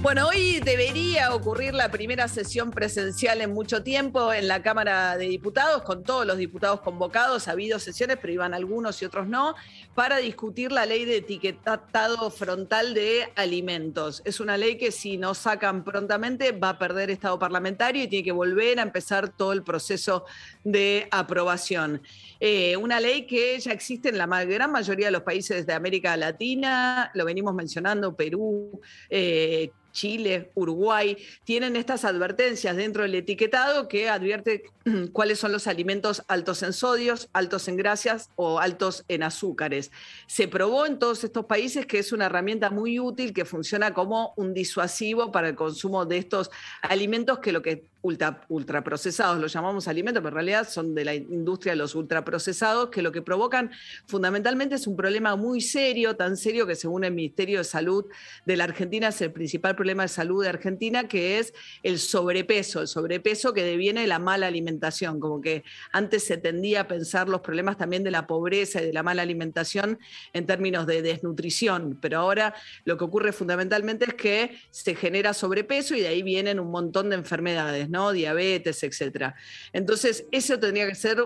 Bueno, hoy debería ocurrir la primera sesión presencial en mucho tiempo en la Cámara de Diputados, con todos los diputados convocados. Ha habido sesiones, pero iban algunos y otros no, para discutir la ley de etiquetado frontal de alimentos. Es una ley que si no sacan prontamente va a perder estado parlamentario y tiene que volver a empezar todo el proceso de aprobación. Eh, una ley que ya existe en la gran mayoría de los países de América Latina, lo venimos mencionando, Perú, eh, Chile, Uruguay, tienen estas advertencias dentro del etiquetado que advierte cuáles son los alimentos altos en sodios, altos en grasas o altos en azúcares. Se probó en todos estos países que es una herramienta muy útil que funciona como un disuasivo para el consumo de estos alimentos que lo que ultra, ultraprocesados, los llamamos alimentos, pero en realidad son de la industria los ultraprocesados, que lo que provocan fundamentalmente es un problema muy serio, tan serio que según el Ministerio de Salud de la Argentina es el principal problema de salud de Argentina, que es el sobrepeso, el sobrepeso que deviene de la mala alimentación, como que antes se tendía a pensar los problemas también de la pobreza y de la mala alimentación en términos de desnutrición, pero ahora lo que ocurre fundamentalmente es que se genera sobrepeso y de ahí vienen un montón de enfermedades, ¿no? Diabetes, etcétera. Entonces, eso tendría que ser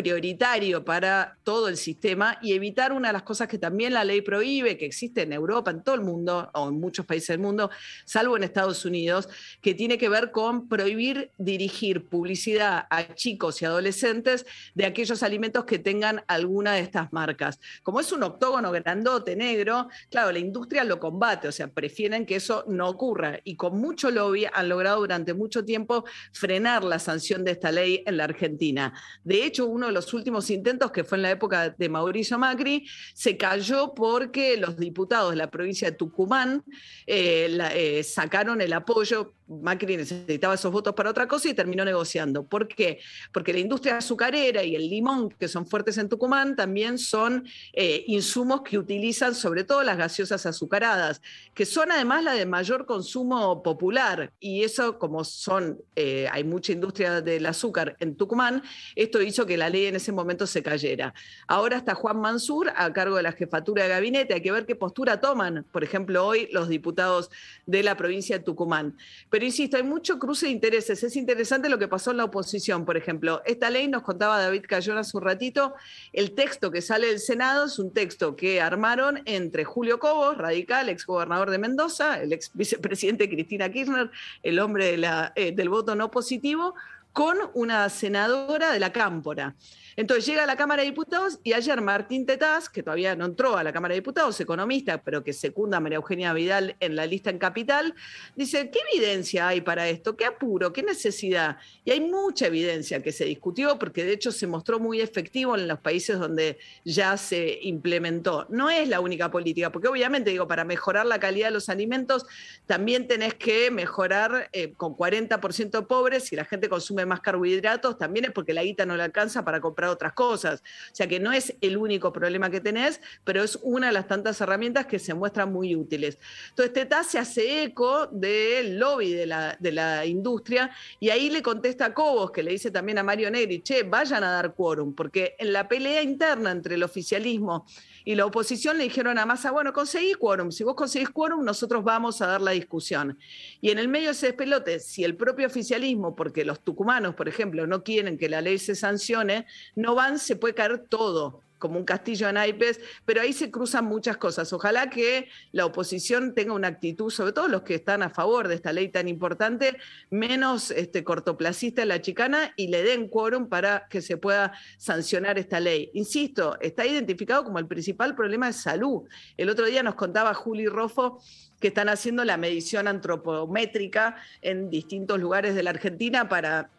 prioritario para todo el sistema y evitar una de las cosas que también la ley prohíbe, que existe en Europa, en todo el mundo, o en muchos países del mundo, salvo en Estados Unidos, que tiene que ver con prohibir dirigir publicidad a chicos y adolescentes de aquellos alimentos que tengan alguna de estas marcas. Como es un octógono grandote negro, claro, la industria lo combate, o sea, prefieren que eso no ocurra y con mucho lobby han logrado durante mucho tiempo frenar la sanción de esta ley en la Argentina. De hecho, uno los últimos intentos, que fue en la época de Mauricio Macri, se cayó porque los diputados de la provincia de Tucumán eh, eh, sacaron el apoyo. Macri necesitaba esos votos para otra cosa y terminó negociando. ¿Por qué? Porque la industria azucarera y el limón, que son fuertes en Tucumán, también son eh, insumos que utilizan sobre todo las gaseosas azucaradas, que son además la de mayor consumo popular. Y eso, como son, eh, hay mucha industria del azúcar en Tucumán, esto hizo que la ley en ese momento se cayera. Ahora está Juan Mansur a cargo de la jefatura de gabinete. Hay que ver qué postura toman, por ejemplo, hoy los diputados de la provincia de Tucumán. Pero insisto, hay mucho cruce de intereses. Es interesante lo que pasó en la oposición, por ejemplo. Esta ley, nos contaba David Cayón hace un ratito, el texto que sale del Senado es un texto que armaron entre Julio Cobos, radical, exgobernador de Mendoza, el ex vicepresidente Cristina Kirchner, el hombre eh, del voto no positivo, con una senadora de la Cámpora. Entonces llega a la Cámara de Diputados y ayer Martín Tetaz, que todavía no entró a la Cámara de Diputados, economista, pero que secunda a María Eugenia Vidal en la lista en Capital, dice, ¿qué evidencia hay para esto? ¿Qué apuro? ¿Qué necesidad? Y hay mucha evidencia que se discutió, porque de hecho se mostró muy efectivo en los países donde ya se implementó. No es la única política, porque obviamente, digo, para mejorar la calidad de los alimentos, también tenés que mejorar eh, con 40% pobres, si la gente consume más carbohidratos, también es porque la guita no le alcanza para comprar otras cosas. O sea que no es el único problema que tenés, pero es una de las tantas herramientas que se muestran muy útiles. Entonces, TETA se hace eco del lobby de la, de la industria y ahí le contesta a Cobos, que le dice también a Mario Negri, che, vayan a dar quórum, porque en la pelea interna entre el oficialismo y la oposición le dijeron a Massa, bueno, conseguí quórum, si vos conseguís quórum, nosotros vamos a dar la discusión. Y en el medio de ese despelote, si el propio oficialismo, porque los tucumanos, por ejemplo, no quieren que la ley se sancione, no van, se puede caer todo como un castillo de naipes, pero ahí se cruzan muchas cosas. Ojalá que la oposición tenga una actitud, sobre todo los que están a favor de esta ley tan importante, menos este, cortoplacista en la chicana y le den quórum para que se pueda sancionar esta ley. Insisto, está identificado como el principal problema de salud. El otro día nos contaba Juli Rofo que están haciendo la medición antropométrica en distintos lugares de la Argentina para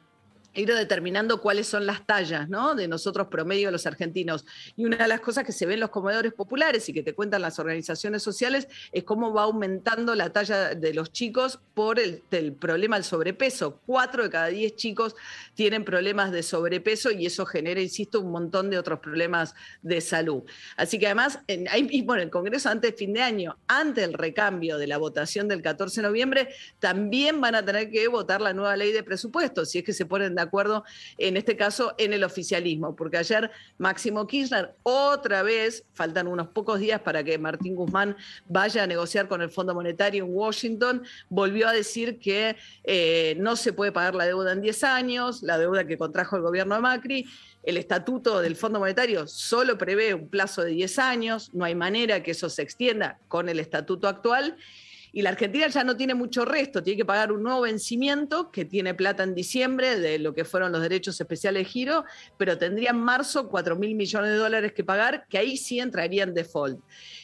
ir determinando cuáles son las tallas ¿no? de nosotros promedio los argentinos. Y una de las cosas que se ven en los comedores populares y que te cuentan las organizaciones sociales es cómo va aumentando la talla de los chicos por el, problema del sobrepeso. Cuatro de cada diez chicos tienen problemas de sobrepeso y eso genera, insisto, un montón de otros problemas de salud. Así que además, en, mismo en el Congreso, antes de fin de año, ante el recambio de la votación del 14 de noviembre, también van a tener que votar la nueva ley de presupuestos, si es que se ponen de acuerdo, en este caso, en el oficialismo, porque ayer Máximo Kirchner otra vez, faltan unos pocos días para que Martín Guzmán vaya a negociar con el Fondo Monetario en Washington, volvió a decir que eh, no se puede pagar la deuda en 10 años, la deuda que contrajo el gobierno de Macri, el estatuto del Fondo Monetario solo prevé un plazo de 10 años, no hay manera que eso se extienda con el estatuto actual. Y la Argentina ya no tiene mucho resto, tiene que pagar un nuevo vencimiento que tiene plata en diciembre de lo que fueron los derechos especiales de giro, pero tendría en marzo 4 mil millones de dólares que pagar, que ahí sí entraría en default.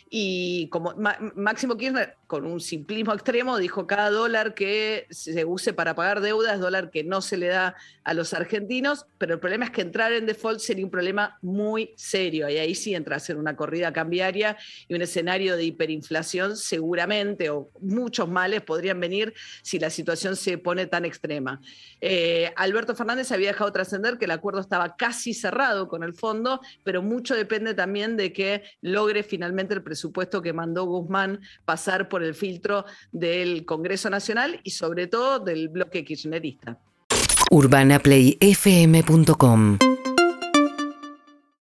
Y como Máximo Kirchner, con un simplismo extremo, dijo cada dólar que se use para pagar deudas es dólar que no se le da a los argentinos, pero el problema es que entrar en default sería un problema muy serio y ahí sí entra a ser una corrida cambiaria y un escenario de hiperinflación seguramente o muchos males podrían venir si la situación se pone tan extrema. Eh, Alberto Fernández había dejado trascender que el acuerdo estaba casi cerrado con el fondo, pero mucho depende también de que logre finalmente el presupuesto que mandó Guzmán pasar por el filtro del Congreso Nacional y sobre todo del bloque kirchnerista. UrbanaPlayFM.com